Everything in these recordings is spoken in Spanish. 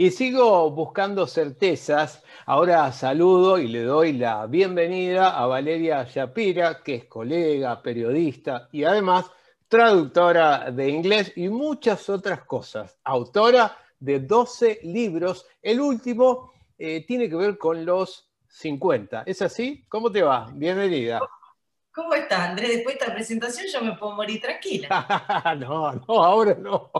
Y sigo buscando certezas. Ahora saludo y le doy la bienvenida a Valeria Shapira, que es colega, periodista y además traductora de inglés y muchas otras cosas. Autora de 12 libros. El último eh, tiene que ver con los 50. ¿Es así? ¿Cómo te va? Bienvenida. ¿Cómo estás, Andrés? Después de esta presentación yo me puedo morir tranquila. no, no, ahora no.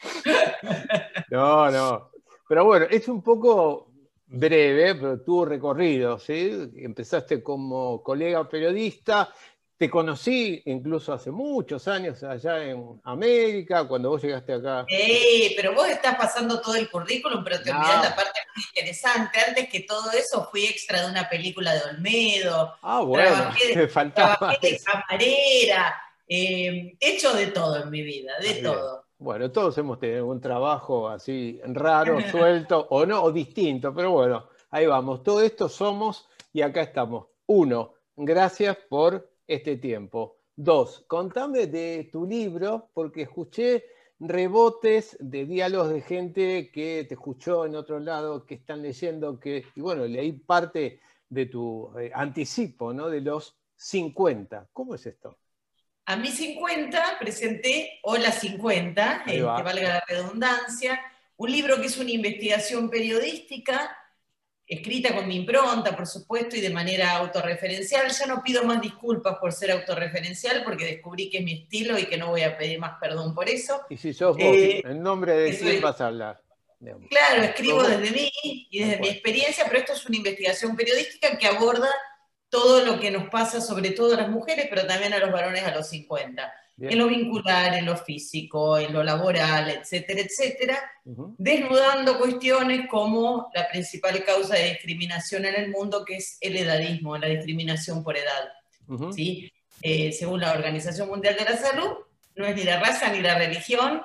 no, no. Pero bueno, es un poco breve, pero tuvo recorrido, ¿sí? Empezaste como colega periodista, te conocí incluso hace muchos años allá en América, cuando vos llegaste acá. ¡Eh! Pero vos estás pasando todo el currículum, pero te olvidás la parte muy interesante. Antes que todo eso, fui extra de una película de Olmedo. Ah, bueno, te faltaba. Trabajé de camarera. Eh, hecho de todo en mi vida, de todo. Bueno, todos hemos tenido un trabajo así raro, suelto o no, o distinto, pero bueno, ahí vamos. Todo esto somos y acá estamos. Uno, gracias por este tiempo. Dos, contame de tu libro, porque escuché rebotes de diálogos de gente que te escuchó en otro lado, que están leyendo, que, y bueno, leí parte de tu eh, anticipo, ¿no? De los 50. ¿Cómo es esto? A mis 50 presenté Hola 50, eh, que valga la redundancia, un libro que es una investigación periodística escrita con mi impronta, por supuesto, y de manera autorreferencial. Ya no pido más disculpas por ser autorreferencial, porque descubrí que es mi estilo y que no voy a pedir más perdón por eso. Y si sos vos, eh, en nombre de quién vas a hablar. Claro, escribo desde mí y desde mi experiencia, pero esto es una investigación periodística que aborda todo lo que nos pasa, sobre todo a las mujeres, pero también a los varones a los 50 en lo vincular, en lo físico, en lo laboral, etcétera, etcétera, desnudando cuestiones como la principal causa de discriminación en el mundo, que es el edadismo, la discriminación por edad. ¿sí? Eh, según la Organización Mundial de la Salud, no es ni la raza, ni la religión,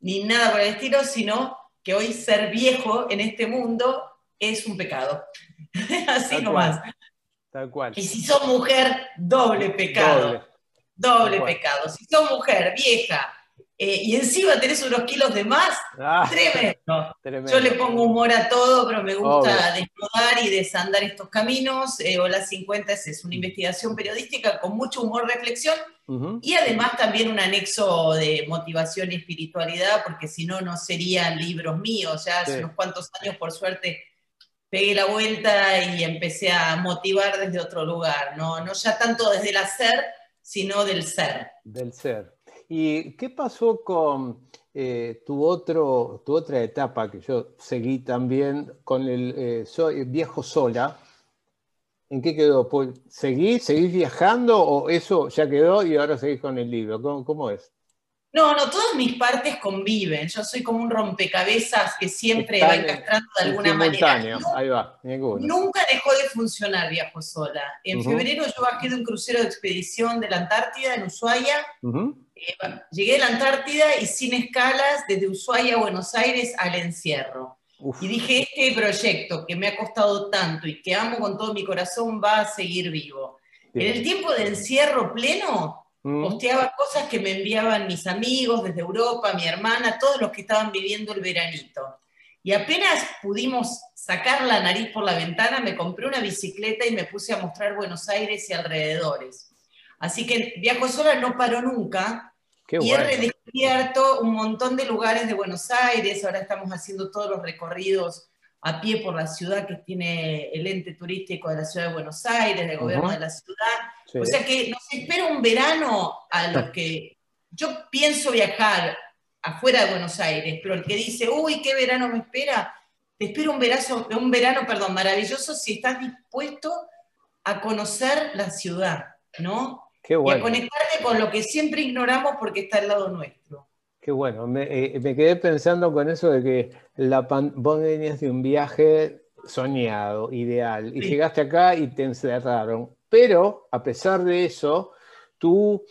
ni nada por el estilo, sino que hoy ser viejo en este mundo es un pecado. Así nomás. Tal cual. Y si sos mujer, doble pecado. Doble pecado. Si sos mujer, vieja, eh, y encima tenés unos kilos de más, ah, tremendo. Yo le pongo humor a todo, pero me gusta desnudar y desandar estos caminos. Eh, Hola 50 es, una investigación periodística con mucho humor, reflexión y además también un anexo de motivación y espiritualidad, porque si no, no serían libros míos. Ya hace unos cuantos años, por suerte, pegué la vuelta y empecé a motivar desde otro lugar, no, no ya tanto desde el hacer, sino del ser. Del ser. ¿Y qué pasó con eh, tu, otro, tu otra etapa que yo seguí también con el eh, viejo sola? ¿En qué quedó? Pues, ¿Seguís, ¿Seguís viajando o eso ya quedó y ahora seguís con el libro? ¿Cómo, cómo es? No, no, todas mis partes conviven. Yo soy como un rompecabezas que siempre va encastrando de alguna manera. Ahí va, Nunca dejó de funcionar Viajo Sola. En febrero yo bajé de un crucero de expedición de la Antártida en Ushuaia. Eh, llegué de la Antártida y sin escalas, desde Ushuaia a Buenos Aires al encierro. Y dije, este proyecto que me ha costado tanto y que amo con todo mi corazón va a seguir vivo. En el tiempo de encierro pleno, Mm. Posteaba cosas que me enviaban mis amigos desde Europa, mi hermana, todos los que estaban viviendo el veranito. Y apenas pudimos sacar la nariz por la ventana, me compré una bicicleta y me puse a mostrar Buenos Aires y alrededores. Así que Viajo Sola no paró nunca. y he redescubierto un montón de lugares de Buenos Aires. Ahora estamos haciendo todos los recorridos a pie por la ciudad que tiene el ente turístico de la ciudad de Buenos Aires, del gobierno de la ciudad. O sea que nos espera un verano a los que yo pienso viajar afuera de Buenos Aires, pero el que dice, uy, qué verano me espera, te espero un verano, un verano perdón, maravilloso si estás dispuesto a conocer la ciudad, ¿no? Qué bueno. Y a conectarte con lo que siempre ignoramos porque está al lado nuestro. Qué bueno, me, eh, quedé pensando con eso de que la vos venías de un viaje soñado, ideal, y llegaste acá y te encerraron. Pero a pesar de eso, tu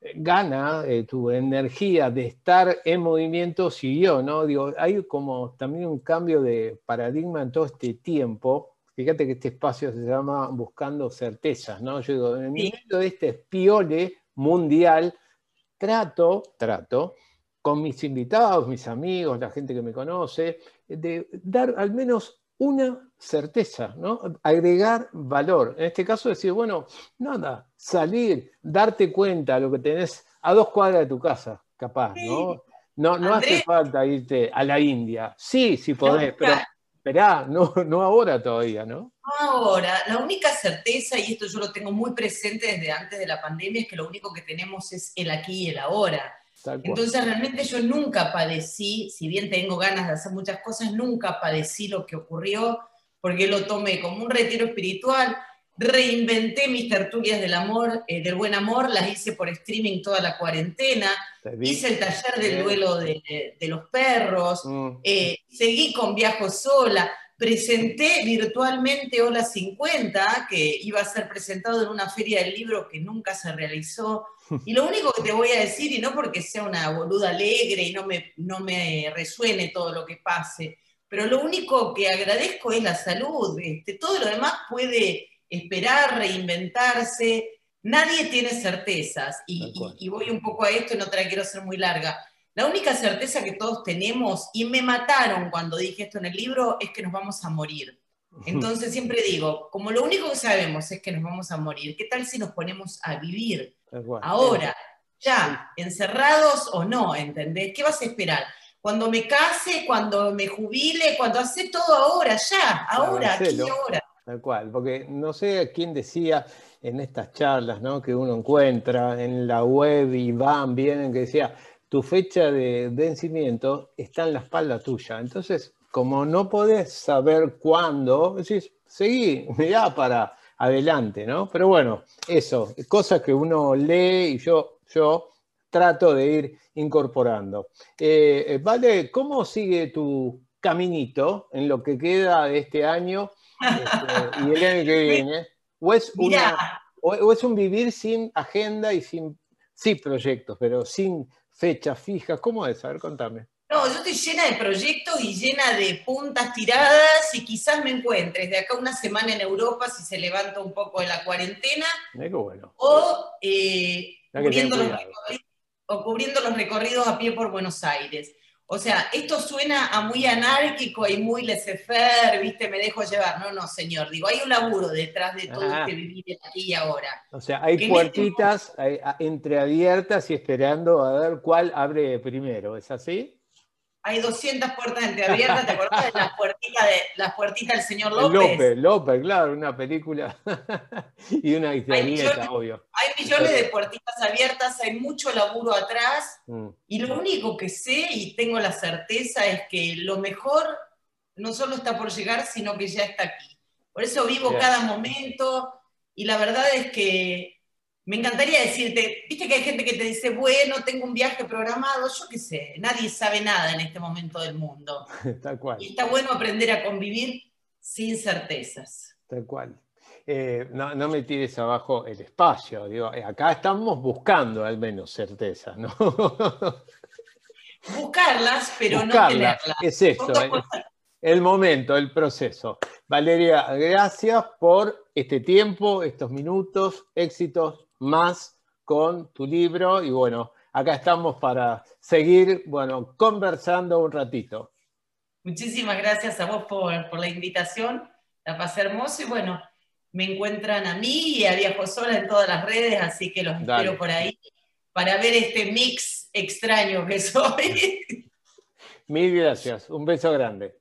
eh, gana, eh, tu energía de estar en movimiento siguió, ¿no? Digo, hay como también un cambio de paradigma en todo este tiempo. Fíjate que este espacio se llama Buscando Certezas, ¿no? Yo digo, en el medio de este espiole mundial, trato, trato con mis invitados, mis amigos, la gente que me conoce, de dar al menos una certeza, ¿no? Agregar valor. En este caso decir, bueno, nada, salir, darte cuenta de lo que tenés a dos cuadras de tu casa, capaz, ¿no? No, no hace falta irte a la India. Sí, sí podés, pero esperá, no, no ahora todavía, ¿no? No ahora. La única certeza, y esto yo lo tengo muy presente desde antes de la pandemia, es que lo único que tenemos es el aquí y el ahora. Entonces realmente yo nunca padecí, si bien tengo ganas de hacer muchas cosas, nunca padecí lo que ocurrió, porque lo tomé como un retiro espiritual, reinventé mis tertulias del amor, eh, del buen amor, las hice por streaming toda la cuarentena, hice el taller del duelo de, los perros, mm. eh, seguí con Viajo Sola, presenté virtualmente Hola 50, que iba a ser presentado en una feria del libro que nunca se realizó. Y lo único que te voy a decir, y no porque sea una boluda alegre y no me, no me resuene todo lo que pase, pero lo único que agradezco es la salud. Este, todo lo demás puede esperar, reinventarse. Nadie tiene certezas. Y, y, voy un poco a esto y no te la quiero hacer muy larga. La única certeza que todos tenemos, y me mataron cuando dije esto en el libro, es que nos vamos a morir. Entonces siempre digo, como lo único que sabemos es que nos vamos a morir, ¿qué tal si nos ponemos a vivir ahora, ya, encerrados o no? ¿Entendés? ¿Qué vas a esperar? Cuando me case, cuando me jubile, cuando hace todo ahora, ya, ahora, aquí ahora. Tal cual, porque no sé quién decía en estas charlas ¿no? que uno encuentra en la web y van, vienen, que decía, tu fecha de vencimiento está en la espalda tuya. Entonces, como no podés saber cuándo, decís, seguí, ya para adelante, ¿no? Pero bueno, eso, cosas que uno lee y yo, yo trato de ir incorporando. Eh, eh, vale, ¿cómo sigue tu caminito en lo que queda de este año este, y el año que viene? ¿O es, o es un vivir sin agenda y sin, sí, proyectos, pero sin fechas fijas? ¿Cómo es? A ver, contame. No, yo estoy llena de proyectos y llena de puntas tiradas y quizás me encuentres de acá una semana en Europa si se levanta un poco de la cuarentena. bueno. O, eh, cubriendo los o cubriendo los recorridos a pie por Buenos Aires. O sea, esto suena a muy anárquico y muy laissez-faire, ¿viste? Me dejo llevar. No, no, señor. Digo, hay un laburo detrás de todo este vivir aquí y ahora. O sea, hay este puertitas entreabiertas y esperando a ver cuál abre primero. ¿Es así? Hay 200 puertas entreabiertas, ¿te acordás de las puertitas, de, las puertas del señor López? López, López, claro, una película y una historieta, obvio. Hay millones de puertitas abiertas, hay mucho laburo atrás, mm. y lo único que sé y tengo la certeza es que lo mejor no solo está por llegar, sino que ya está aquí. Por eso vivo cada momento, y la verdad es que me encantaría decirte, viste que hay gente que te dice, bueno, tengo un viaje programado, yo qué sé, nadie sabe nada en este momento del mundo. Tal cual. Y está bueno aprender a convivir sin certezas. Tal cual. Eh, no, me tires abajo el espacio, digo, eh, acá estamos buscando al menos certezas, ¿no? Buscarlas, pero no tenerlas. Es esto, el momento, el proceso. Valeria, gracias por este tiempo, estos minutos, éxitos más con tu libro y bueno, acá estamos para seguir, bueno, conversando un ratito. Muchísimas gracias a vos por, la invitación, la pasé hermoso y bueno, me encuentran a mí y a Viajo Sola en todas las redes, así que los espero por ahí para ver este mix extraño que soy. Mil gracias, un beso grande.